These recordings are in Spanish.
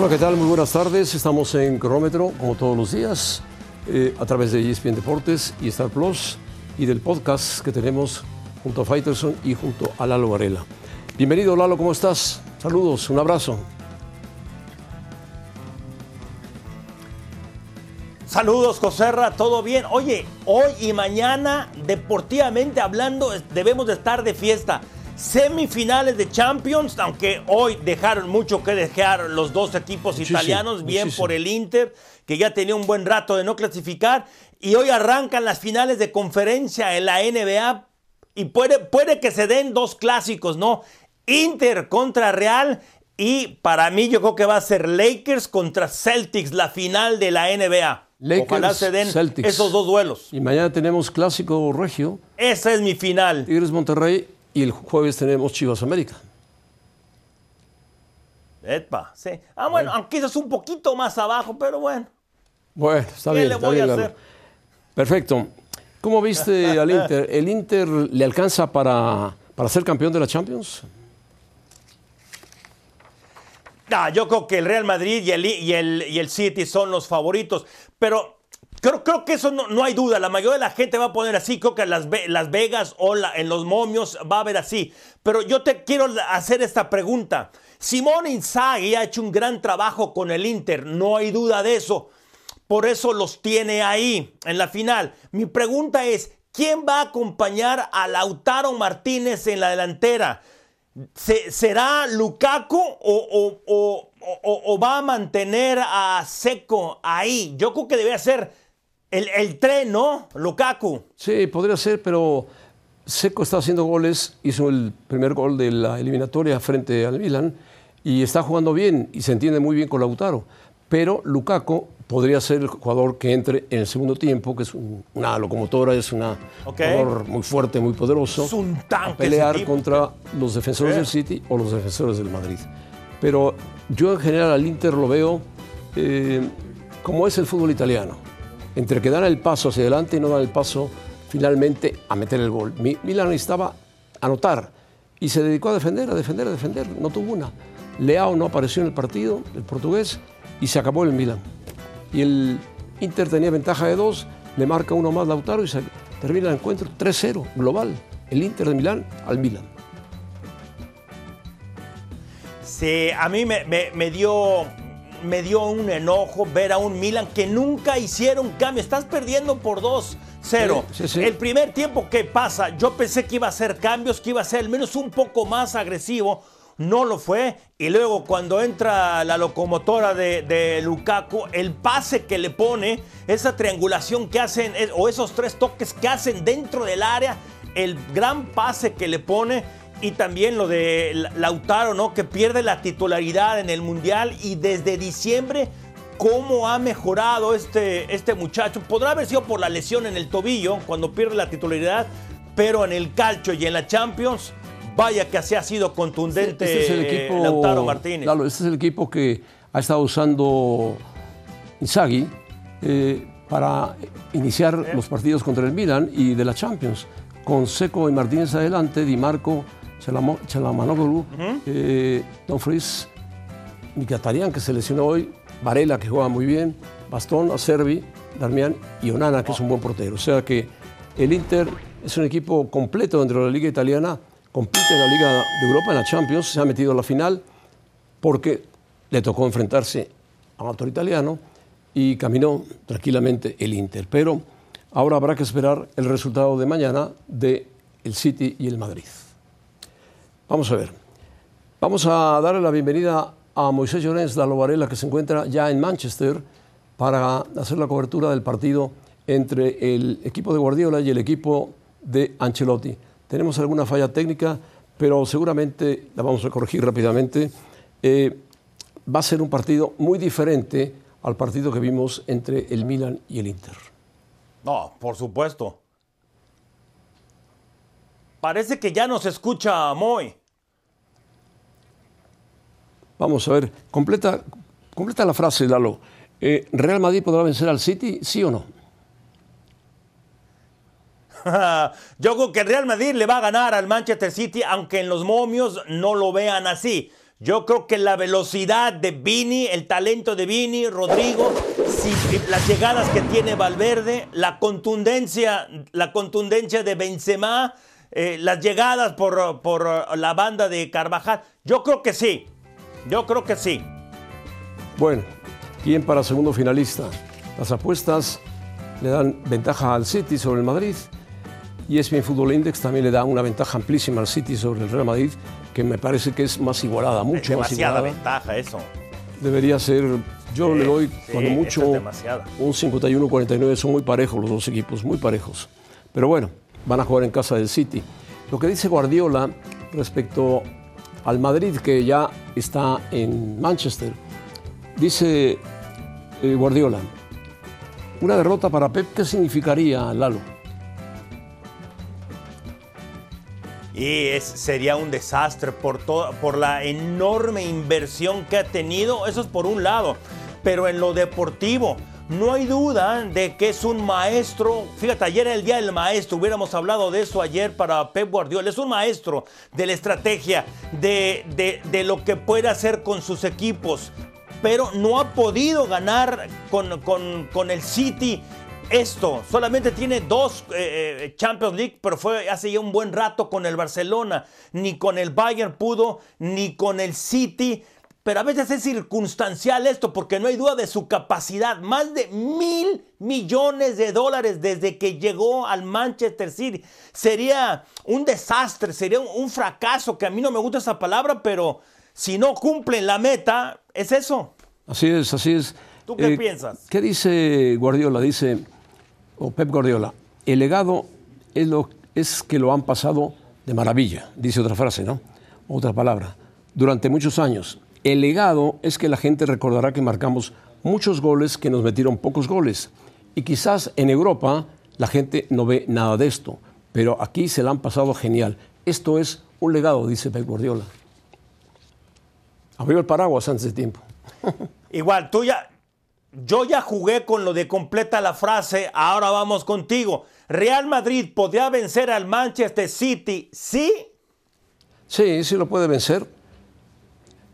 Hola, ¿qué tal? Muy buenas tardes. Estamos en Cronómetro, como todos los días, eh, a través de ESPN Deportes y Star Plus y del podcast que tenemos junto a Fighterson y junto a Lalo Varela. Bienvenido, Lalo, ¿cómo estás? Saludos, un abrazo. Saludos, Joserra, ¿todo bien? Oye, hoy y mañana, deportivamente hablando, debemos de estar de fiesta. Semifinales de Champions, aunque hoy dejaron mucho que dejar los dos equipos italianos, bien por el Inter, que ya tenía un buen rato de no clasificar, y hoy arrancan las finales de conferencia en la NBA, y puede, puede que se den dos clásicos, ¿no? Inter contra Real, y para mí yo creo que va a ser Lakers contra Celtics, la final de la NBA. Lakers, Ojalá se den Celtics. esos dos duelos. Y mañana tenemos clásico regio, Esa es mi final. Tigres Monterrey, y el jueves tenemos Chivas América. Epa, sí. Ah, bueno, aunque eso es un poquito más abajo, pero bueno. Bueno, está ¿Qué bien. le voy bien, a hacer? Perfecto. ¿Cómo viste al Inter? ¿El Inter le alcanza para, para ser campeón de la Champions? Ah, yo creo que el Real Madrid y el, y el, y el City son los favoritos, pero creo, creo que eso no, no hay duda. La mayoría de la gente va a poner así. Creo que Las, Las Vegas o en los momios va a haber así. Pero yo te quiero hacer esta pregunta. Simone Inzaghi ha hecho un gran trabajo con el Inter, no hay duda de eso. Por eso los tiene ahí en la final. Mi pregunta es, ¿quién va a acompañar a Lautaro Martínez en la delantera? Se- ¿Será Lukaku o- o- o- o va a mantener a Seco ahí? Yo creo que debe ser el, el tren, ¿no? Lukaku. Sí, podría ser, pero Seco está haciendo goles, hizo el primer gol de la eliminatoria frente al Milan y está jugando bien y se entiende muy bien con Lautaro. Pero Lukaku podría ser el jugador que entre en el segundo tiempo, que es un- una locomotora, es un jugador muy fuerte, muy poderoso. Es un tanque a pelear contra los defensores del City o los defensores del Madrid. Pero yo en general al Inter lo veo eh, como es el fútbol italiano. Entre que dan el paso hacia adelante y no dan el paso finalmente a meter el gol. Mi- Milan necesitaba anotar y se dedicó a defender, a defender, a defender. No tuvo una. Leao no apareció en el partido, el portugués, y se acabó el Milan. Y el Inter tenía ventaja de dos, le marca uno más Lautaro y se termina el encuentro 3-0, global. El Inter de Milán al Milan. Sí, a mí me dio, me dio un enojo ver a un Milan que nunca hicieron cambio. Estás perdiendo por 2-0. Sí, sí, sí. El primer tiempo que pasa, yo pensé que iba a hacer cambios, que iba a ser al menos un poco más agresivo. No lo fue. Y luego cuando entra la locomotora de, de Lukaku, el pase que le pone, esa triangulación que hacen, es- o esos tres toques que hacen dentro del área, el gran pase que le pone y también lo de La- Lautaro, ¿no? Que pierde la titularidad en el Mundial y desde diciembre, ¿cómo ha mejorado este, este muchacho? Podrá haber sido por la lesión en el tobillo cuando pierde la titularidad, pero en el calcio y en la Champions, vaya que así ha sido contundente Este es el equipo, Lautaro Martínez. Lalo, este es el equipo que ha estado usando Inzaghi eh, para iniciar los partidos contra el Milan y de la Champions. Con Seco y Martínez adelante, Di Marco, Chalamanoglu, eh, Dumfries, Mkhitaryan, que se lesionó hoy, Varela, que juega muy bien, Bastón, Acerbi, Darmian y Onana, que es un buen portero. O sea que el Inter es un equipo completo dentro de la Liga Italiana, compite en la Liga de Europa, en la Champions, se ha metido a la final porque le tocó enfrentarse a un autor italiano y caminó tranquilamente el Inter. Pero ahora habrá que esperar el resultado de mañana de el City y el Madrid. Vamos a ver. Vamos a darle la bienvenida a Moisés Llorens de Varela, que se encuentra ya en Manchester para hacer la cobertura del partido entre el equipo de Guardiola y el equipo de Ancelotti. Tenemos alguna falla técnica, pero seguramente la vamos a corregir rápidamente. Eh, va a ser un partido muy diferente al partido que vimos entre el Milan y el Inter. No, por supuesto. Parece que ya nos escucha Moy. Vamos a ver, completa, completa la frase, Lalo. Eh, ¿Real Madrid podrá vencer al City, sí o no? Yo creo que Real Madrid le va a ganar al Manchester City, aunque en los momios no lo vean así. Yo creo que la velocidad de Vini, el talento de Vini, Rodrigo, las llegadas que tiene Valverde, la contundencia, la contundencia de Benzema, eh, las llegadas por, por la banda de Carvajal, yo creo que sí. Yo creo que sí. Bueno, ¿quién para segundo finalista? Las apuestas le dan ventaja al City sobre el Madrid y ESPN Fútbol Index también le da una ventaja amplísima al City sobre el Real Madrid que me parece que es más igualada, mucho más igualada. ventaja eso. Debería ser, yo le doy cuando mucho un 51-49, son muy parejos los dos equipos, muy parejos. Pero bueno, van a jugar en casa del City. Lo que dice Guardiola respecto al Madrid que ya está en Manchester, dice eh, Guardiola, una derrota para Pep, ¿qué significaría, Lalo? Y sería un desastre por, por la enorme inversión que ha tenido. Eso es por un lado. Pero en lo deportivo, no hay duda de que es un maestro. Fíjate, ayer era el día del maestro. Hubiéramos hablado de eso ayer para Pep Guardiola. Es un maestro de la estrategia, de, de, lo que puede hacer con sus equipos. Pero no ha podido ganar con, con, con el City esto. Solamente tiene dos eh, eh, Champions League, pero fue hace ya un buen rato con el Barcelona. Ni con el Bayern pudo, ni con el City. Pero a veces es circunstancial esto, porque no hay duda de su capacidad. Más de mil millones de dólares desde que llegó al Manchester City. Sería un desastre, sería un fracaso, que a mí no me gusta esa palabra, pero si no cumplen la meta, es eso. Así es, así es. ¿Tú qué eh, piensas? ¿Qué dice Guardiola? Dice, o Pep Guardiola, el legado es, lo, es que lo han pasado de maravilla, dice otra frase, ¿no? Otra palabra. Durante muchos años. El legado es que la gente recordará que marcamos muchos goles que nos metieron pocos goles. Y quizás en Europa la gente no ve nada de esto, pero aquí se la han pasado genial. Esto es un legado, dice Pep Guardiola. Abrió el paraguas antes de tiempo. Igual, tú ya, yo ya jugué con lo de completa la frase, ahora vamos contigo. ¿Real Madrid podría vencer al Manchester City? ¿Sí? Sí, sí lo puede vencer.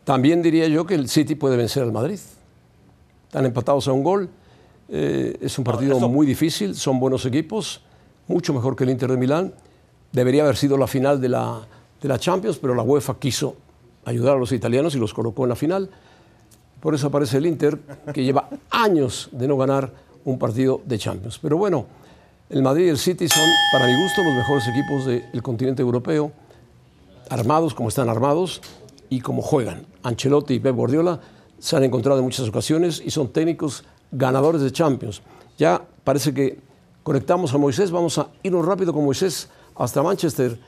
También diría yo que el City puede vencer al Madrid. Están empatados a un gol. Eh, es un partido muy difícil, son buenos equipos, mucho mejor que el Inter de Milán. Debería haber sido la final de la, de la Champions, pero la UEFA quiso ayudar a los italianos y los colocó en la final. Por eso aparece el Inter, que lleva años de no ganar un partido de Champions. Pero bueno, el Madrid y el City son, para mi gusto, los mejores equipos del continente europeo, armados como están armados y como juegan. Ancelotti y Pep Guardiola se han encontrado en muchas ocasiones y son técnicos ganadores de Champions. Ya parece que conectamos a Moisés, vamos a irnos rápido con Moisés hasta Manchester.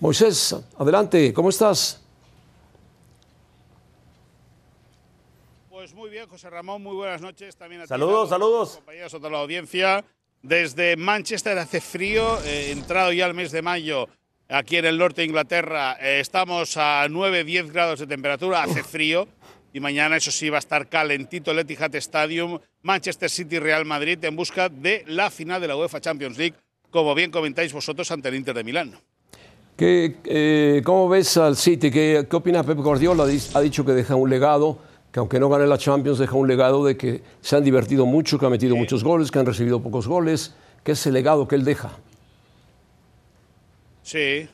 Moisés, adelante, ¿cómo estás? Pues muy bien, José Ramón, muy buenas noches. También a saludos, saludos. Compañeros, a toda la audiencia. Desde Manchester hace frío, eh, entrado ya el mes de mayo, aquí en el norte de Inglaterra, eh, estamos a 9-10 grados de temperatura, hace frío. Y mañana, eso sí, va a estar calentito el Etihad Stadium, Manchester City Real Madrid, en busca de la final de la UEFA Champions League, como bien comentáis vosotros ante el Inter de Milán. ¿Qué, eh, ¿Cómo ves al City? ¿Qué, ¿Qué, opina Pep Guardiola? Ha dicho que deja un legado que aunque no gane la Champions, deja un legado de que se han divertido mucho, que han metido muchos goles, que han recibido pocos goles, que es el legado que él deja. Sí.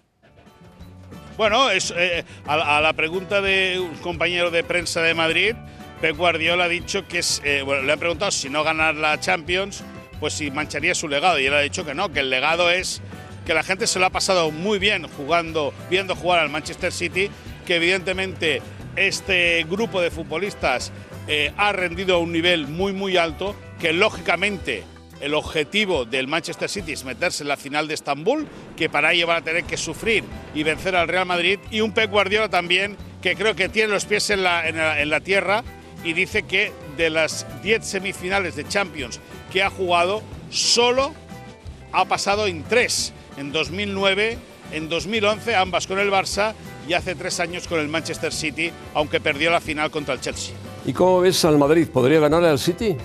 Bueno, eh, a, la pregunta de un compañero de prensa de Madrid, Pep Guardiola ha dicho que es, eh, bueno, le han preguntado si no ganar la Champions, pues si mancharía su legado. Y él ha dicho que no, que el legado es que la gente se lo ha pasado muy bien jugando, viendo jugar al Manchester City, que evidentemente este grupo de futbolistas eh, ha rendido a un nivel muy muy alto, que lógicamente el objetivo del Manchester City es meterse en la final de Estambul, que para ello van a tener que sufrir y vencer al Real Madrid, y un Pep Guardiola también, que creo que tiene los pies en la, tierra y dice que de las 10 semifinales de Champions que ha jugado, solo ha pasado en tres, en 2009, en 2011, ambas con el Barça, y hace tres años con el Manchester City, aunque perdió la final contra el Chelsea. ¿Y cómo ves al Madrid? ¿Podría ganarle al City?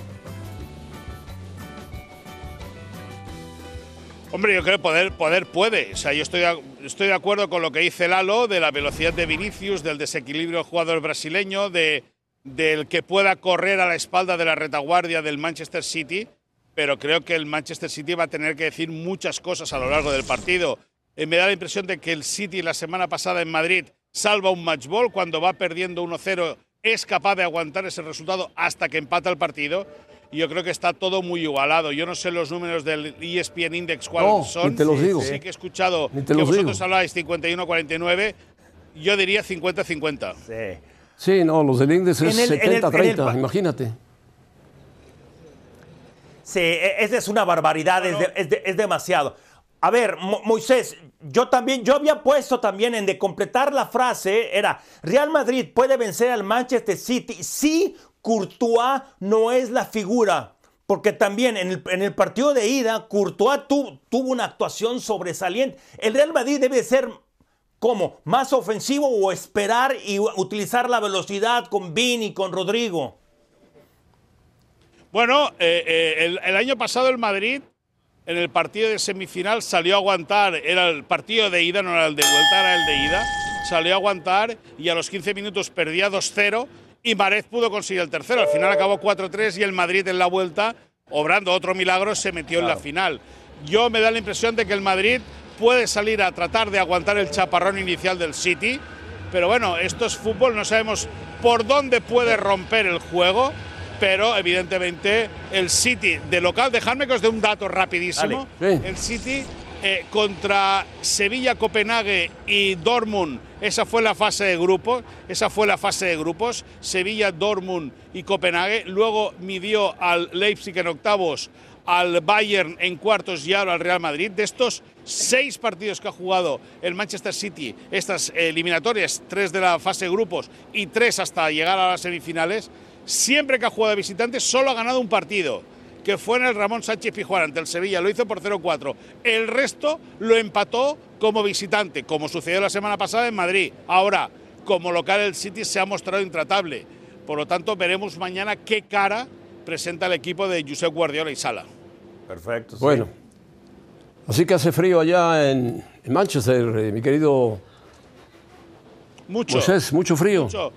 Hombre, yo creo que poder, poder puede. O sea, yo estoy estoy de acuerdo con lo que dice Lalo, de la velocidad de Vinicius, del desequilibrio del jugador brasileño, de, del que pueda correr a la espalda de la retaguardia del Manchester City, pero creo que el Manchester City va a tener que decir muchas cosas a lo largo del partido. Eh, me da la impresión de que el City la semana pasada en Madrid salva un match ball cuando va perdiendo 1-0 es capaz de aguantar ese resultado hasta que empata el partido y yo creo que está todo muy igualado. Yo no sé los números del ESPN Index cuáles No, son. ni te los digo. Sí que he escuchado Ni te que los vosotros digo. habláis 51-49. Yo diría 50-50. Sí. Sí, no, los del Indes es En el- en el- 70-30, en el- imagínate. Sí, e- esa es una barbaridad, es, de- es de- es demasiado. A ver, Mo- Moisés, yo también, yo había puesto también en de completar la frase, era, Real Madrid puede vencer al Manchester City si Courtois no es la figura. Porque también en el, partido de ida, Courtois tu- tuvo una actuación sobresaliente. El Real Madrid debe ser, ¿cómo? ¿Más ofensivo o esperar y utilizar la velocidad con Vini con Rodrigo? Bueno, eh, eh, el, el año pasado el Madrid, en el partido de semifinal, salió a aguantar. Era el partido de ida, no era el de vuelta, era el de ida. Salió a aguantar y a los 15 minutos perdía 2-0 y Marez pudo conseguir el tercero. Al final acabó 4-3 y el Madrid en la vuelta, obrando otro milagro, se metió en la final. Yo me da la impresión de que el Madrid puede salir a tratar de aguantar el chaparrón inicial del City. Pero bueno, esto es fútbol, no sabemos por dónde puede romper el juego pero evidentemente el City de local, dejadme que os dé un dato rapidísimo. Dale. El City eh, contra Sevilla, Copenhague y Dortmund, esa fue la fase de grupos, esa fue la fase de grupos, Sevilla, Dortmund y Copenhague. Luego midió al Leipzig en octavos, al Bayern en cuartos y ahora al Real Madrid. De estos seis partidos que ha jugado el Manchester City, estas eliminatorias, tres de la fase de grupos y tres hasta llegar a las semifinales, siempre que ha jugado de visitante solo ha ganado un partido, que fue en el Ramón Sánchez Pijuán ante el Sevilla, lo hizo por 0-4. El resto lo empató como visitante, como sucedió la semana pasada en Madrid. Ahora, como local el City se ha mostrado intratable. Por lo tanto, veremos mañana qué cara presenta el equipo de Josep Guardiola y Sala. Perfecto. Bueno, así que hace frío allá en, en Manchester, eh, mi querido Mucho. Moisés, mucho frío. Mucho,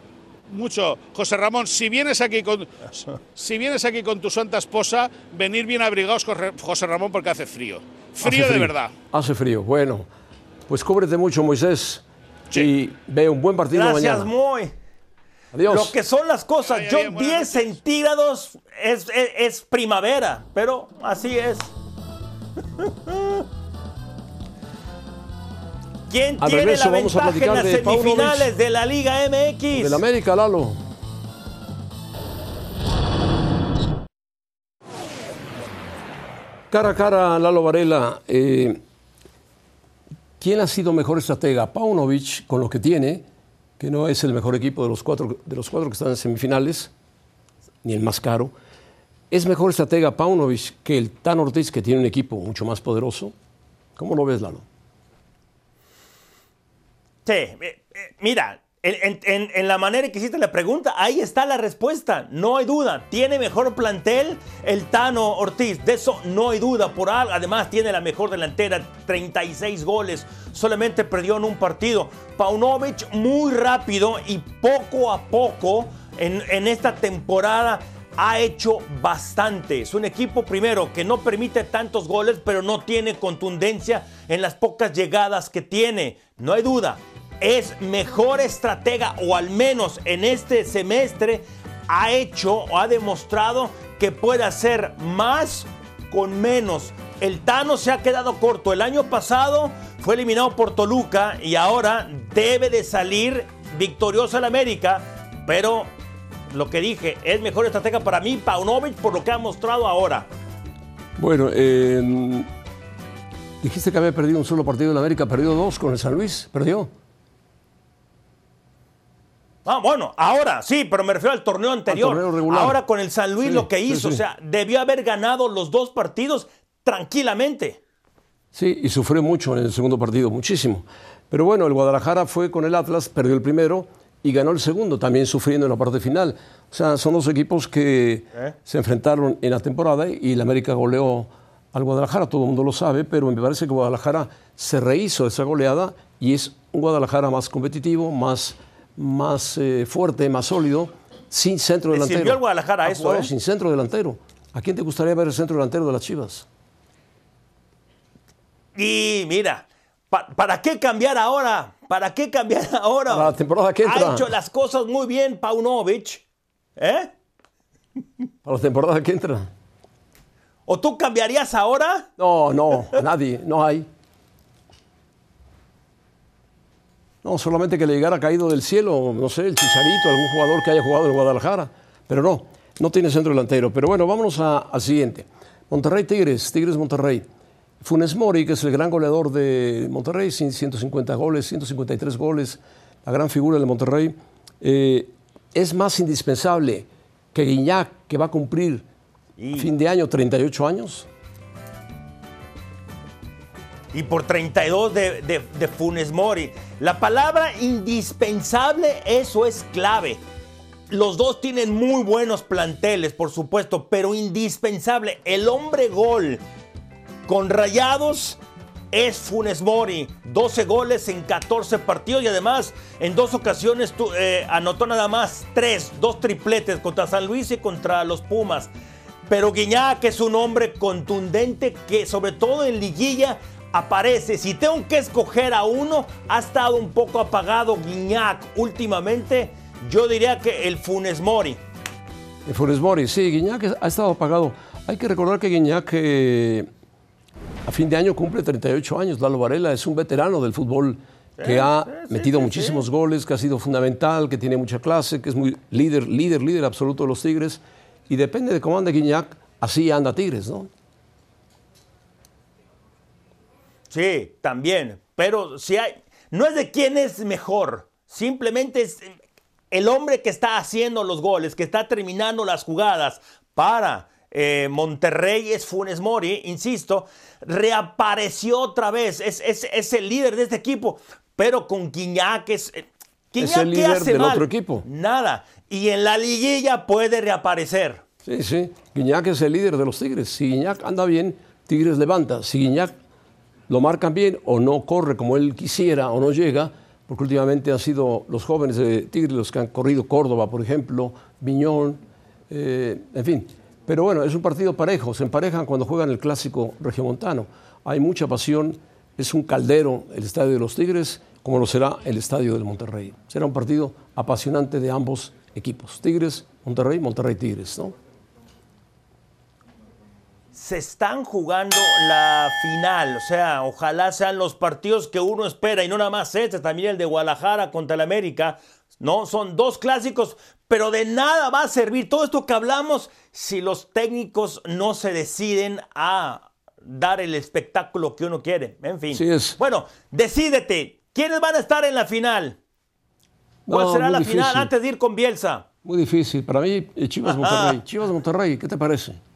mucho. José Ramón, si vienes aquí con, si vienes aquí con tu santa esposa, venir bien abrigados, José Ramón, porque hace frío. Frío, Hace de verdad. Hace frío. Bueno, pues cúbrete mucho, Moisés. Y ve un buen partido Gracias, mañana. muy. Adiós. Lo que son las cosas, bien, buenas 10 noches. centígrados es, es- es primavera, pero así es. ¿Quién Al tiene regreso la vamos a ventaja en platicar las de Paunovic. semifinales de la Liga MX? Del América, Lalo. Cara a cara, Lalo Varela. eh, ¿Quién ha sido mejor estratega? Paunovic, con lo que tiene, que no es el mejor equipo de los cuatro, de los cuatro que están en semifinales, ni el más caro. ¿Es mejor estratega Paunovic que el Tan Ortiz, que tiene un equipo mucho más poderoso? ¿Cómo lo ves, Lalo? Sí, eh, eh, mira, en, en- en- en la manera que hiciste la pregunta, ahí está la respuesta, no hay duda. Tiene mejor plantel el Tano Ortiz, de eso no hay duda. Por algo, además tiene la mejor delantera, 36 goles, solamente perdió en un partido. Paunovic muy rápido y poco a poco en, en esta temporada ha hecho bastante. Es un equipo primero que no permite tantos goles, pero no tiene contundencia en las pocas llegadas que tiene. No hay duda. Es mejor estratega, o al menos en este semestre, ha hecho o ha demostrado que puede hacer más con menos. El Tano se ha quedado corto. El año pasado fue eliminado por Toluca y ahora debe de salir victorioso el América, pero lo que dije, es mejor estratega para mí Paunovic por lo que ha mostrado ahora. Bueno, eh, dijiste que había perdido un solo partido en América, perdió dos con el San Luis, perdió. Ah, bueno, ahora sí, pero me refiero al torneo anterior. torneo regular. Ahora con el San Luis Sí, lo que hizo, sí. o sea, debió haber ganado los dos partidos tranquilamente. Sí, y sufrió mucho en el segundo partido, muchísimo. Pero bueno, el Guadalajara fue con el Atlas, perdió el primero y ganó el segundo, también sufriendo en la parte final. O sea, son dos equipos que ¿Eh? se enfrentaron en la temporada y el América goleó al Guadalajara, todo el mundo lo sabe, pero me parece que Guadalajara se rehizo esa goleada y es un Guadalajara más competitivo, más, más eh, fuerte, más sólido, sin centro ¿Le delantero. sirvió al Guadalajara Ha eso, eh? Sin centro delantero. ¿A quién te gustaría ver el centro delantero de las Chivas? Y mira, pa- ¿para qué cambiar ahora? ¿Para qué cambiar ahora? Para la temporada que entra. Ha hecho las cosas muy bien Paunovic. ¿Eh? Para la temporada que entra. ¿O tú cambiarías ahora? No, no, a nadie, no hay. No, solamente que le llegara caído del cielo, no sé, el Chicharito, algún jugador que haya jugado en Guadalajara. Pero no, no tiene centro delantero. Pero bueno, vámonos al siguiente. Monterrey Tigres, Tigres Monterrey. Funes Mori, que es el gran goleador de Monterrey, cien- 150 goles, 153 goles, la gran figura de Monterrey, eh, es más indispensable que Guiñac, que va a cumplir Y- fin de año 38 años. Y por 32 de, de, de Funes Mori. La palabra indispensable, eso es clave. Los dos tienen muy buenos planteles, por supuesto, pero indispensable. El hombre gol con rayados es Funes Mori. 12 goles en 14 partidos y además en dos ocasiones eh, anotó nada más tres, dos tripletes contra San Luis y contra los Pumas. Pero Guiñac es un hombre contundente que sobre todo en liguilla aparece. Si tengo que escoger a uno, ha estado un poco apagado Guiñac últimamente. Yo diría que el Funes Mori. En Funes Mori, sí, Guiñac ha estado apagado. Hay que recordar que Guiñac eh, a fin de año cumple 38 años. Lalo Varela es un veterano del fútbol que ha metido muchísimos goles, que ha sido fundamental, que tiene mucha clase, que es muy líder, líder, líder absoluto de los Tigres. Y depende de cómo ande Guiñac, así anda Tigres, ¿no? Sí, también. Pero si hay. No es de quién es mejor. Simplemente es el hombre que está haciendo los goles, que está terminando las jugadas para eh, Monterrey es Funes Mori, insisto, reapareció otra vez. Es, es- es el líder de este equipo, pero con Quiñac es. eh, Quiñac, el ¿qué líder hace del mal? otro equipo. Nada. Y en la liguilla puede reaparecer. Sí, sí. Guiñac es el líder de los Tigres. Si Guiñac anda bien, Tigres levanta. Si Guiñac lo marcan bien o no corre como él quisiera o no llega, porque últimamente han sido los jóvenes de Tigres los que han corrido Córdoba, por ejemplo, Viñón, eh, en fin. Pero bueno, es un partido parejo, se emparejan cuando juegan el clásico regiomontano. Hay mucha pasión, es un caldero el estadio de los Tigres, como lo será el estadio del Monterrey. Será un partido apasionante de ambos equipos, Tigres, Monterrey, Monterrey Tigres, ¿no? Se están jugando la final. O sea, ojalá sean los partidos que uno espera y no nada más este, también el de Guadalajara contra el América. No, son dos clásicos, pero de nada va a servir todo esto que hablamos si los técnicos no se deciden a dar el espectáculo que uno quiere. En fin. Sí es. Bueno, decídete. ¿Quiénes van a estar en la final? ¿Cuál No, será la final antes de ir con Bielsa? Muy difícil. Para mí, eh, Chivas Monterrey. Chivas Monterrey, ¿qué te parece?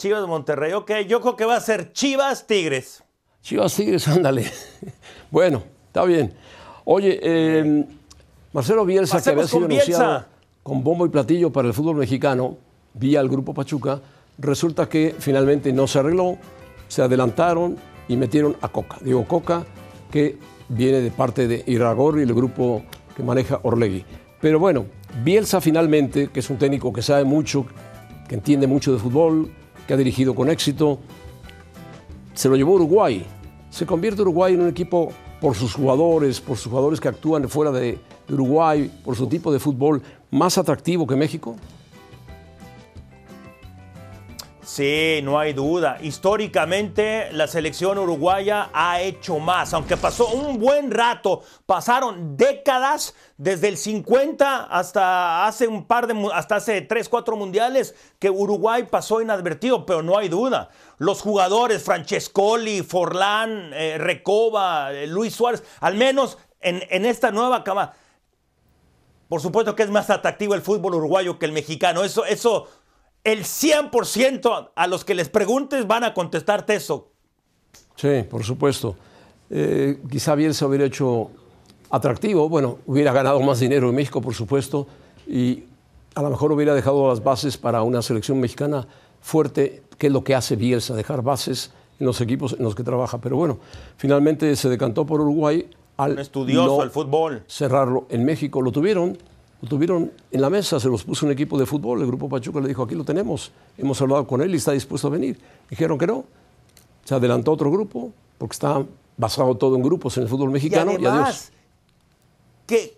Chivas de Monterrey. Ok, yo creo que va a ser Chivas Tigres. Chivas Tigres, ándale. bueno, está bien. Oye, eh, Marcelo Bielsa, que había sido anunciado con bombo y platillo para el fútbol mexicano, vía el Grupo Pachuca, resulta que finalmente no se arregló, se adelantaron y metieron a Coca. Digo, Coca, que viene de parte de Iragorri, el grupo que maneja Orlegui. Pero bueno, Bielsa finalmente, que es un técnico que sabe mucho, que entiende mucho de fútbol, que ha dirigido con éxito, se lo llevó Uruguay. Se convierte Uruguay en un equipo por sus jugadores, por sus jugadores que actúan fuera de Uruguay, por su tipo de fútbol, más atractivo que México. Sí, no hay duda. Históricamente la selección uruguaya ha hecho más, aunque pasó un buen rato, pasaron décadas desde el 50 hasta hace un par de hasta hace 3, 4 mundiales que Uruguay pasó inadvertido, pero no hay duda. Los jugadores Francescoli, Forlán, eh, Recoba, eh, Luis Suárez, al menos en, en esta nueva cama por supuesto que es más atractivo el fútbol uruguayo que el mexicano. Eso, eso, el 100% a los que les preguntes van a contestarte eso. Sí, por supuesto. Eh, quizá Bielsa hubiera hecho atractivo, bueno, hubiera ganado más dinero en México, por supuesto, y a lo mejor hubiera dejado las bases para una selección mexicana fuerte, que es lo que hace Bielsa, dejar bases en los equipos en los que trabaja. Pero bueno, finalmente se decantó por Uruguay al Un estudioso no del fútbol. cerrarlo en México. Lo tuvieron, lo tuvieron en la mesa, se los puso un equipo de fútbol. El grupo Pachuca le dijo, aquí lo tenemos, hemos hablado con él y está dispuesto a venir. Dijeron que no. Se adelantó otro grupo, porque está basado todo en grupos en el fútbol Y mexicano. Y, adiós. además, que,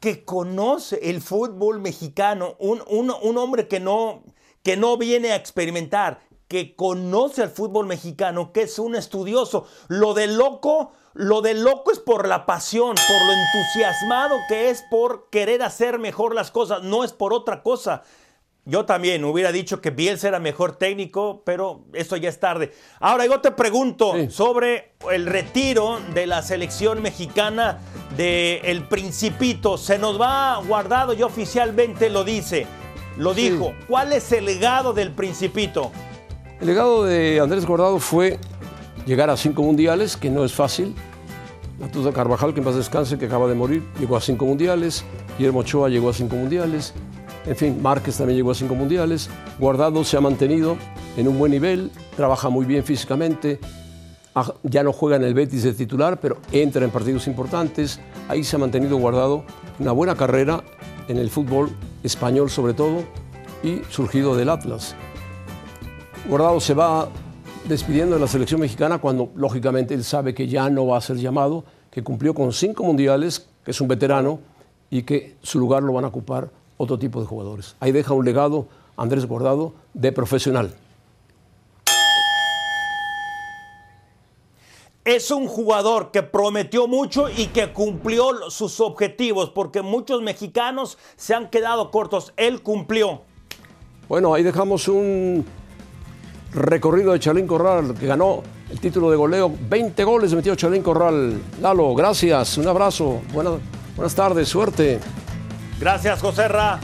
que conoce el fútbol mexicano, un, un- un hombre que no, que no viene a experimentar, que conoce al fútbol mexicano, que es un estudioso. Lo de loco, lo de loco es por la pasión, por lo entusiasmado que es por querer hacer mejor las cosas, no es por otra cosa. Yo también hubiera dicho que Bielsa era mejor técnico, pero eso ya es tarde. Ahora yo te pregunto Sí. sobre el retiro de la selección mexicana de El Principito. Se nos va guardado y oficialmente lo dice. Lo Sí. dijo. ¿Cuál es el legado del Principito? El legado de Andrés Guardado fue llegar a cinco mundiales, que no es fácil. Natuza Carvajal, que en paz descanse, que acaba de morir, llegó a cinco mundiales. Guillermo Ochoa llegó a cinco mundiales. En fin, Márquez también llegó a cinco mundiales. Guardado se ha mantenido en un buen nivel, trabaja muy bien físicamente. Ah, Ya no juega en el Betis de titular, pero entra en partidos importantes. Ahí se ha mantenido guardado una buena carrera en el fútbol español sobre todo y surgido del Atlas. Guardado se va despidiendo de la selección mexicana cuando lógicamente él sabe que ya no va a ser llamado, que cumplió con cinco mundiales, que es un veterano y que su lugar lo van a ocupar otro tipo de jugadores. Ahí deja un legado Andrés Guardado de profesional. Es un jugador que prometió mucho y que cumplió sus objetivos, porque muchos mexicanos se han quedado cortos. Él cumplió. Bueno, ahí dejamos un recorrido de Chalín Corral, que ganó el título de goleo. 20 goles metió Chalín Corral. Lalo, gracias, un abrazo, buenas, buenas tardes, suerte. Gracias, José Ra.